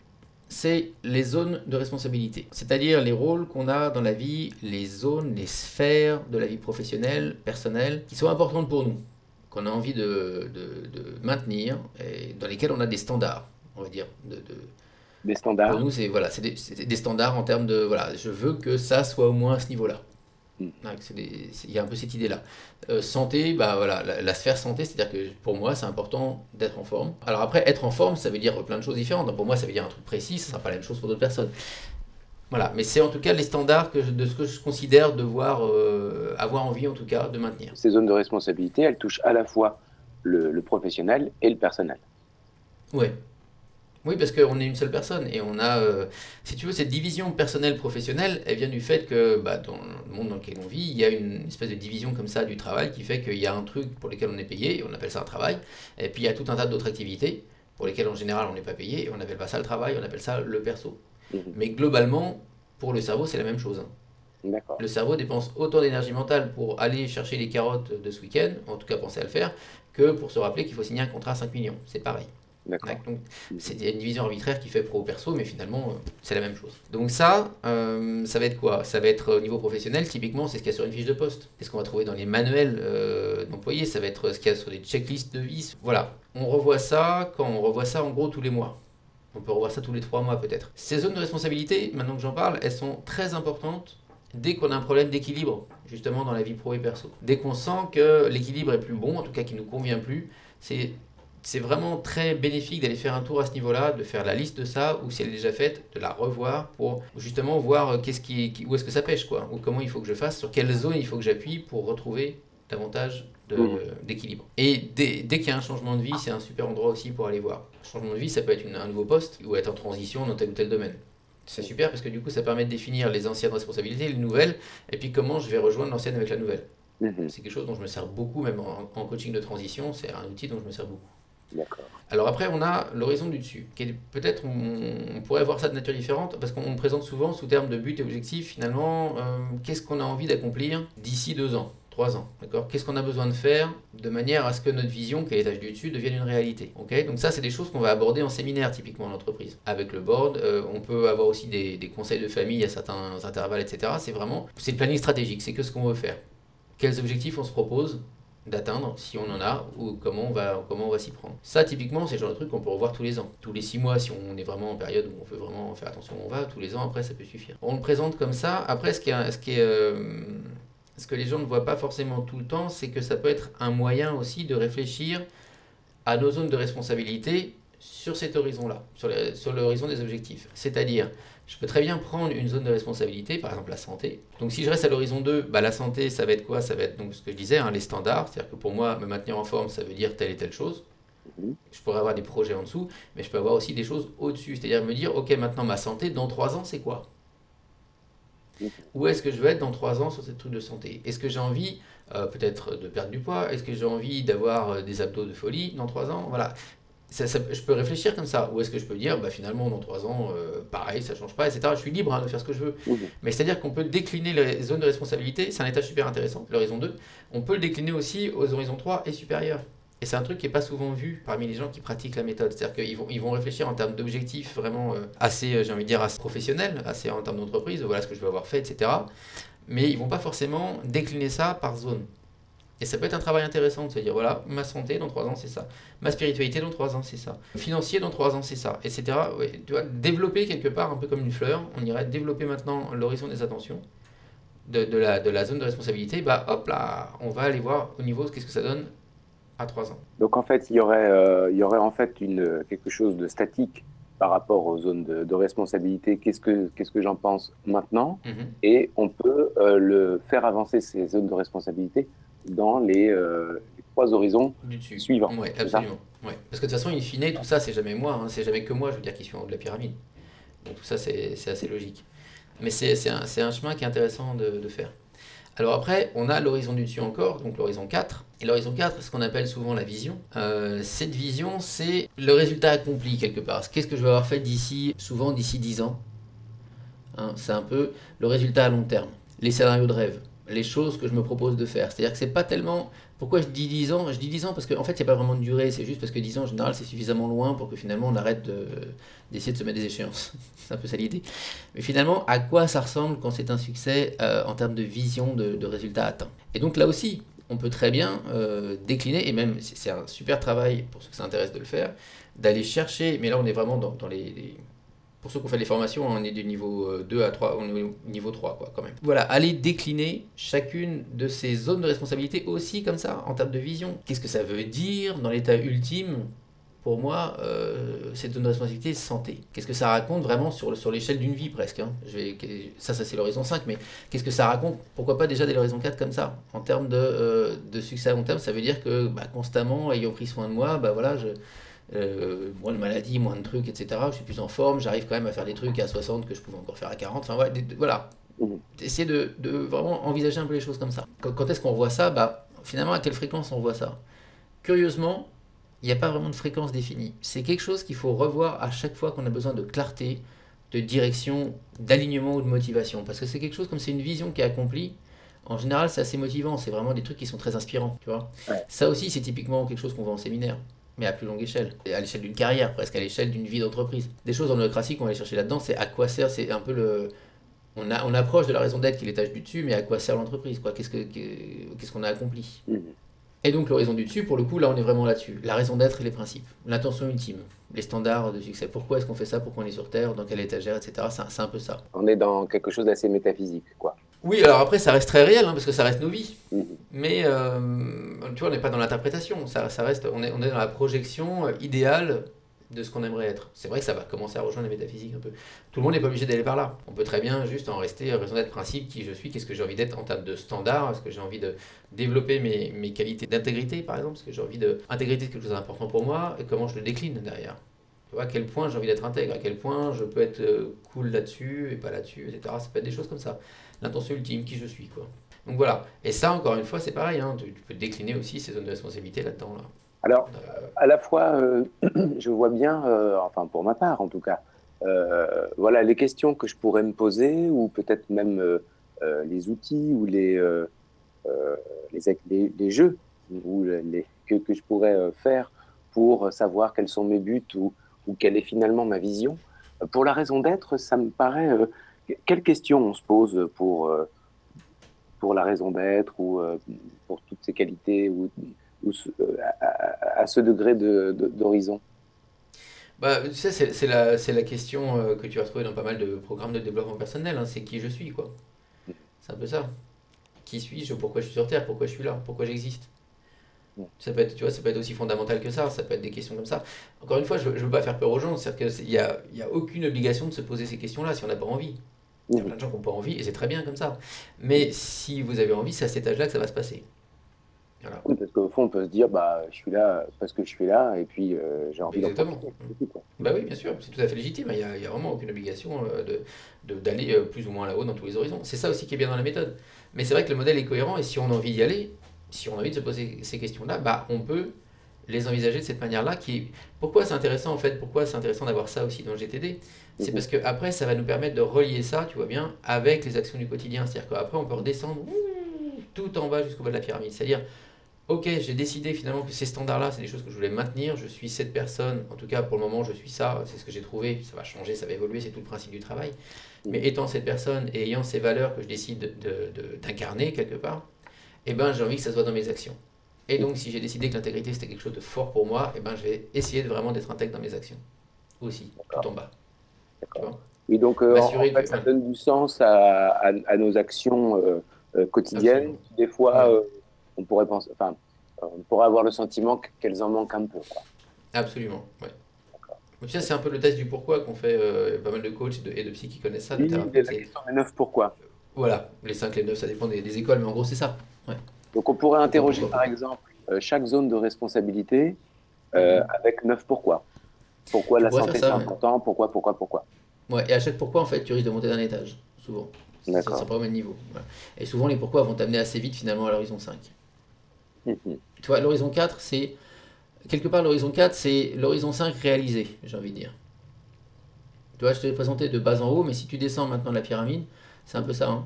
c'est les zones de responsabilité. C'est-à-dire les rôles qu'on a dans la vie, les zones, les sphères de la vie professionnelle, personnelle, qui sont importantes pour nous, qu'on a envie de, maintenir, et dans lesquelles on a des standards, on va dire. De, des standards. Pour nous, c'est voilà, des, des standards en termes de voilà, je veux que ça soit au moins à ce niveau-là. Mm. Il y a un peu cette idée-là. Euh, santé, bah voilà, la, sphère santé, c'est-à-dire que pour moi, c'est important d'être en forme. Alors après, être en forme, ça veut dire plein de choses différentes. pour moi, ça veut dire un truc précis, ça ne sera pas la même chose pour d'autres personnes. Voilà, mais c'est en tout cas les standards que de ce que je considère devoir euh, avoir envie, en tout cas, de maintenir. Ces zones de responsabilité, elles touchent à la fois le, le professionnel et le personnel. Oui, oui, parce qu'on est une seule personne et on a, euh, si tu veux, cette division personnelle-professionnelle, elle vient du fait que bah, dans le monde dans lequel on vit, il y a une espèce de division comme ça du travail qui fait qu'il y a un truc pour lequel on est payé, et on appelle ça un travail, et puis il y a tout un tas d'autres activités pour lesquelles en général on n'est pas payé, et on n'appelle pas ça le travail, on appelle ça le perso. Mhm. Mais globalement, pour le cerveau, c'est la même chose. Hein. Le cerveau dépense autant d'énergie mentale pour aller chercher les carottes de ce week-end, en tout cas penser à le faire, que pour se rappeler qu'il faut signer un contrat à 5 millions. C'est pareil. Donc c'est une division arbitraire qui fait pro perso, mais finalement euh, c'est la même chose. Donc ça, euh, ça va être quoi? Ça va être au niveau professionnel, typiquement c'est ce qu'il y a sur une fiche de poste. C'est ce qu'on va trouver dans les manuels euh, d'employés, ça va être ce qu'il y a sur les checklists de vis. Voilà, on revoit ça quand on revoit ça en gros tous les mois. On peut revoir ça tous les trois mois peut-être. Ces zones de responsabilité, maintenant que j'en parle, elles sont très importantes dès qu'on a un problème d'équilibre, justement dans la vie pro et perso. Dès qu'on sent que l'équilibre est plus bon, en tout cas qui nous convient plus, c'est c'est vraiment très bénéfique d'aller faire un tour à ce niveau-là, de faire la liste de ça, ou si elle est déjà faite, de la revoir pour justement voir euh, qu'est-ce qui, où est-ce que ça pêche, quoi, ou comment il faut que je fasse, sur quelle zone il faut que j'appuie pour retrouver davantage mmh. d'équilibre. Et dès, dès qu'il y a un changement de vie, c'est un super endroit aussi pour aller voir. Un changement de vie, ça peut être un nouveau poste ou être en transition dans tel ou tel domaine. C'est super parce que du coup, ça permet de définir les anciennes responsabilités, les nouvelles, et puis comment je vais rejoindre l'ancienne avec la nouvelle. Mmh. C'est quelque chose dont je me sers beaucoup, même en coaching de transition, c'est un outil dont je me sers beaucoup. Alors après, on a l'horizon du dessus, peut-être, on, pourrait voir ça de nature différente, parce qu'on présente souvent sous terme de but et objectif, finalement, euh, qu'est-ce qu'on a envie d'accomplir d'ici deux ans, trois ans, d'accord? Qu'est-ce qu'on a besoin de faire de manière à ce que notre vision, qui est l'étage du dessus, devienne une réalité, ok? Donc ça, c'est des choses qu'on va aborder en séminaire, typiquement en entreprise. Avec le board, euh, on peut avoir aussi des, des, conseils de famille à certains intervalles, etc. C'est vraiment, c'est le planning stratégique, c'est que ce qu'on veut faire. Quels objectifs on se propose d'atteindre, si on en a, ou comment on va, comment on va s'y prendre. Ça, typiquement, c'est le genre de truc qu'on peut revoir tous les ans. Tous les six mois, si on est vraiment en période où on veut vraiment faire attention où on va, tous les ans, après, ça peut suffire. On le présente comme ça. Après, ce, qui ce, qui euh, ce que les gens ne voient pas forcément tout le temps, c'est que ça peut être un moyen aussi de réfléchir à nos zones de responsabilité sur cet horizon-là, sur l'horizon des objectifs. C'est-à-dire, je peux très bien prendre une zone de responsabilité, par exemple la santé. Donc si je reste à l'horizon 2, bah, la santé, ça va être quoi? Ça va être donc ce que je disais, hein, les standards. C'est-à-dire que pour moi, me maintenir en forme, ça veut dire telle et telle chose. Mhm. Je pourrais avoir des projets en dessous, mais je peux avoir aussi des choses au-dessus. C'est-à-dire me dire, ok, maintenant ma santé, dans trois ans, c'est quoi? Mhm. Où est-ce que je vais être dans trois ans sur ces trucs de santé? Est-ce que j'ai envie euh, peut-être de perdre du poids? Est-ce que j'ai envie d'avoir euh, des abdos de folie dans trois ans? Voilà. Ça- ça- je peux réfléchir comme ça. Ou est-ce que je peux dire, bah, finalement, dans trois ans, euh, pareil, ça change pas, etc. Je suis libre hein, de faire ce que je veux. Mais c'est-à-dire qu'on peut décliner les zones de responsabilité, c'est un étage super intéressant, l'horizon 2. On peut le décliner aussi aux horizons 3 et supérieurs. Et c'est un truc qui n'est pas souvent vu parmi les gens qui pratiquent la méthode. C'est-à-dire qu'ils vont, ils vont réfléchir en termes d'objectifs vraiment euh, assez, euh, j'ai envie de dire, assez professionnels, assez en termes d'entreprise, voilà ce que je veux avoir fait, etc. Mais ils vont pas forcément décliner ça par zone. Et ça peut être un travail intéressant de se dire, voilà, ma santé dans 3 ans, c'est ça. Ma spiritualité dans 3 ans, c'est ça. Financier dans 3 ans, c'est ça, etc. Ouais, tu vois, développer quelque part, un peu comme une fleur, on irait développer maintenant l'horizon des attentions de, de la, de la zone de responsabilité. Bah hop là, on va aller voir au niveau, qu'est-ce que ça donne à 3 ans. Donc en fait, il y aurait, euh, il y aurait en fait une, quelque chose de statique par rapport aux zones de, de responsabilité. Qu'est-ce que, qu'est-ce que j'en pense maintenant? Mhm. Et on peut euh, le faire avancer ces zones de responsabilité dans les, euh, les trois horizons dessus. suivants. Ça absolument. Ouais. Parce que de toute façon, in fine, tout ça, c'est jamais moi, hein, c'est jamais que moi, je veux dire, qui suis en haut de la pyramide. Donc tout ça, c'est assez logique. Mais c'est un, chemin qui est intéressant de, de faire. Alors après, on a l'horizon du dessus encore, donc l'horizon 4. Et l'horizon 4, c'est ce qu'on appelle souvent la vision. Euh, cette vision, c'est le résultat accompli quelque part. Qu'est-ce que je vais avoir fait d'ici, souvent d'ici 10 ans? Hein, C'est un peu le résultat à long terme. Les scénarios de rêve, les choses que je me propose de faire. C'est-à-dire que c'est pas tellement pourquoi je dis 10 ans? Je dis 10 ans parce qu'en fait, il n'y a pas vraiment de durée. C'est juste parce que 10 ans, en général, c'est suffisamment loin pour que finalement, on arrête de- d'essayer de se mettre des échéances. c'est un peu ça l'idée. Mais finalement, à quoi ça ressemble quand c'est un succès euh, en termes de vision, de, de résultats atteints Et donc là aussi, on peut très bien euh, décliner, et même c'est un super travail pour ceux que ça intéresse de le faire, d'aller chercher, mais là on est vraiment dans, les- Pour ceux qui ont fait les formations, on est du niveau euh, 2 à 3, on est au niveau 3 quoi, quand même. Voilà, aller décliner chacune de ces zones de responsabilité aussi comme ça, en termes de vision. Qu'est-ce que ça veut dire dans l'état ultime pour moi, euh, cette zone de responsabilité, santé? Qu'est-ce que ça raconte vraiment sur, sur l'échelle d'une vie presque hein? Je vais, Ça, ça c'est l'horizon 5, mais qu'est-ce que ça raconte Pourquoi pas déjà dès l'horizon 4 comme ça? En termes de, euh, de succès à long terme, ça veut dire que bah, constamment, ayant pris soin de moi, bah, voilà, je, euh, moins de maladies, moins de trucs, etc. Je suis plus en forme, j'arrive quand même à faire des trucs à 60 que je pouvais encore faire à 40. Enfin voilà, des- des- voilà. Mhm. Essayer de, de vraiment envisager un peu les choses comme ça. Quand, quand est-ce qu'on voit ça? Bah, Finalement, à quelle fréquence on voit ça? Curieusement, il n'y a pas vraiment de fréquence définie. C'est quelque chose qu'il faut revoir à chaque fois qu'on a besoin de clarté, de direction, d'alignement ou de motivation. Parce que c'est quelque chose comme c'est une vision qui est accomplie. En général, c'est assez motivant. C'est vraiment des trucs qui sont très inspirants. Tu vois? Ouais. Ça aussi, c'est typiquement quelque chose qu'on voit en séminaire. Mais à plus longue échelle. Et à l'échelle d'une carrière, presque à l'échelle d'une vie d'entreprise. Des choses en holacratie qu'on va aller chercher là-dedans, c'est à quoi sert, c'est un peu le. On, a, on approche de la raison d'être qui est l'étage du dessus, mais à quoi sert l'entreprise quoi? Qu'est-ce que- que- qu'est-ce qu'on a accompli? Mhm. et donc l'horizon du dessus, pour le coup, là on est vraiment là-dessus. La raison d'être et les principes. L'intention ultime. Les standards de succès. Pourquoi est-ce qu'on fait ça? Pourquoi on est sur Terre? Dans quelle étagère? Etc. C'est un- C'est un peu ça. On est dans quelque chose d'assez métaphysique, quoi. Oui, alors après ça reste très réel, hein, parce que ça reste nos vies. Mhm. Mais euh, tu vois, on n'est pas dans l'interprétation. Ça, ça reste, on, est, on est dans la projection euh, idéale de ce qu'on aimerait être. C'est vrai que ça va commencer à rejoindre la métaphysique un peu. Tout le monde n'est pas obligé d'aller par là. On peut très bien juste en rester raison d'être principe, qui je suis, qu'est-ce que j'ai envie d'être en termes de standards, est-ce que j'ai envie de développer mes, mes qualités d'intégrité par exemple, est-ce que j'ai envie c'est quelque chose d'important pour moi, et comment je le décline derrière. Tu vois, à quel point j'ai envie d'être intègre, à quel point je peux être euh, cool là-dessus et pas là-dessus, etc. Ça peut être des choses comme ça. L'intention ultime, qui je suis, quoi. Donc voilà. Et ça, encore une fois, c'est pareil. Hein. Tu, tu peux décliner aussi ces zones de responsabilité là-dedans. Là. Alors, Euh, à la fois, euh, je vois bien, euh, enfin pour ma part en tout cas, voilà les questions que je pourrais me poser, ou peut-être même les outils ou les, les, les, les jeux ou les, que, que je pourrais faire pour savoir quels sont mes buts ou, ou quelle est finalement ma vision. Pour la raison d'être, ça me paraît... que- quelles questions on se pose pour, euh, pour la raison d'être ou euh, pour toutes ces qualités ou, euh, à, à- à ce degré de- de- d'horizon? Bah, tu sais, c'est la, c'est la question euh, que tu vas trouver dans pas mal de programmes de développement personnel. hein. C'est qui je suis, quoi. C'est un peu ça. Qui suis-je? Pourquoi je suis sur Terre? Pourquoi je suis là? Pourquoi j'existe? Ça peut, être, tu vois, ça peut être aussi fondamental que ça. Ça peut être des questions comme ça. Encore une fois, je ne veux pas faire peur aux gens. C'est-à-dire qu'il n'y a, il y a aucune obligation de se poser ces questions-là si on n'a pas envie. Il y a plein de gens qui n'ont pas envie et c'est très bien comme ça. Mais si vous avez envie, c'est à cet âge-là que ça va se passer. Voilà. Oui, parce qu'au fond, on peut se dire, bah, je suis là parce que je suis là, et puis euh, j'ai envie d'en profiter. Bah oui, bien sûr, c'est tout à fait légitime. Il n'y a, vraiment aucune obligation euh, d'aller de, plus ou moins là-haut dans tous les horizons. C'est ça aussi qui est bien dans la méthode. Mais c'est vrai que le modèle est cohérent, et si on a envie d'y aller, si on a envie de se poser ces questions-là, bah, on peut les envisager de cette manière-là. Qui... Pourquoi c'est intéressant en fait Pourquoi c'est intéressant d'avoir ça aussi dans le GTD C'est mhm. parce que après ça va nous permettre de relier ça, tu vois bien, avec les actions du quotidien. C'est-à-dire qu'après on peut redescendre tout en bas jusqu'au bas de la pyramide. C'est-à-dire, ok, j'ai décidé finalement que ces standards-là, c'est des choses que je voulais maintenir. Je suis cette personne, en tout cas pour le moment, je suis ça. C'est ce que j'ai trouvé. Ça va changer, ça va évoluer. C'est tout le principe du travail. Mais étant cette personne et ayant ces valeurs que je décide d'incarner quelque part, eh ben j'ai envie que ça se voit dans mes actions. Et donc, si j'ai décidé que l'intégrité c'était quelque chose de fort pour moi, eh ben, je vais essayer de vraiment d'être intègre dans mes actions aussi, tout en bas. Et donc, euh, en fait, ça donne du sens à, à, nos actions euh, euh, quotidiennes. Des fois, on pourrait penser, enfin, on pourrait avoir le sentiment qu'elles en manquent un peu. Quoi. Absolument, ouais. Ça, c'est un peu le test du pourquoi qu'on fait pas mal de coachs et de, et de psy qui connaissent ça. Oui, la question des 9 pourquoi. Voilà, les 5, les 9, ça dépend des, des écoles, mais en gros, c'est ça. Ouais. Donc on pourrait interroger par exemple euh, chaque zone de responsabilité euh, mhm. avec neuf pourquoi. Pourquoi la santé c'est important, pourquoi, pourquoi, pourquoi. Ouais, et à chaque pourquoi, en fait, tu risques de monter d'un étage, souvent. Ça, ça pas au même niveau. Et souvent, les pourquoi vont t'amener assez vite, finalement, à l'horizon 5. Mhm. Tu vois, l'horizon 4, c'est. Quelque part, l'horizon 4, c'est l'horizon 5 réalisé, j'ai envie de dire. Tu vois, je te l'ai présenté de bas en haut, mais si tu descends maintenant la pyramide, c'est un peu ça. Hein.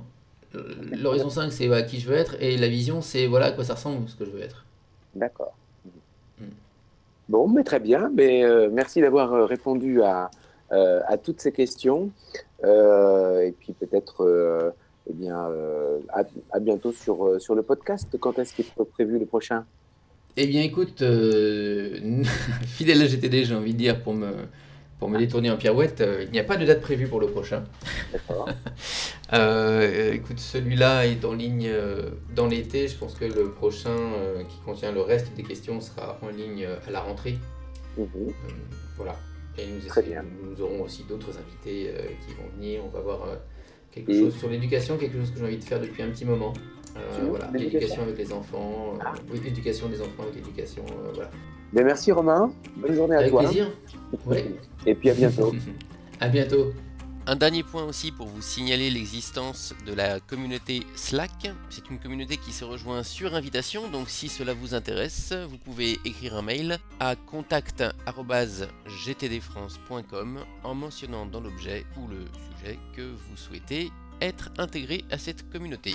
L'horizon 5, c'est à qui je veux être, et la vision, c'est voilà à quoi ça ressemble, ce que je veux être. D'accord. Hmm. Bon, mais très bien. Mais, euh, merci d'avoir euh, répondu à, euh, à, toutes ces questions. et puis peut-être eh bien, à, à, bientôt sur, sur le podcast. Quand est-ce qu'il est prévu le prochain? Eh bien, écoute, fidèle à GTD, j'ai envie de dire, pour me, pour me détourner en pirouette, euh, il n'y a pas de date prévue pour le prochain. euh, écoute, celui-là est en ligne euh, dans l'été. Je pense que le prochain, euh, qui contient le reste des questions, sera en ligne à la rentrée. Mhm. voilà. Et nous, nous, aurons aussi d'autres invités qui vont venir. On va voir quelque chose sur l'éducation, quelque chose que j'ai envie de faire depuis un petit moment. voilà, l'éducation avec les enfants, ah. oui, l'éducation des enfants avec l'éducation, voilà. Mais merci Romain, bonne journée à toi. Avec plaisir. Et puis à bientôt. à bientôt. Un dernier point aussi pour vous signaler l'existence de la communauté Slack. C'est une communauté qui se rejoint sur invitation, donc si cela vous intéresse, vous pouvez écrire un mail à contact.gtdfrance.com en mentionnant dans l'objet ou le sujet que vous souhaitez être intégré à cette communauté.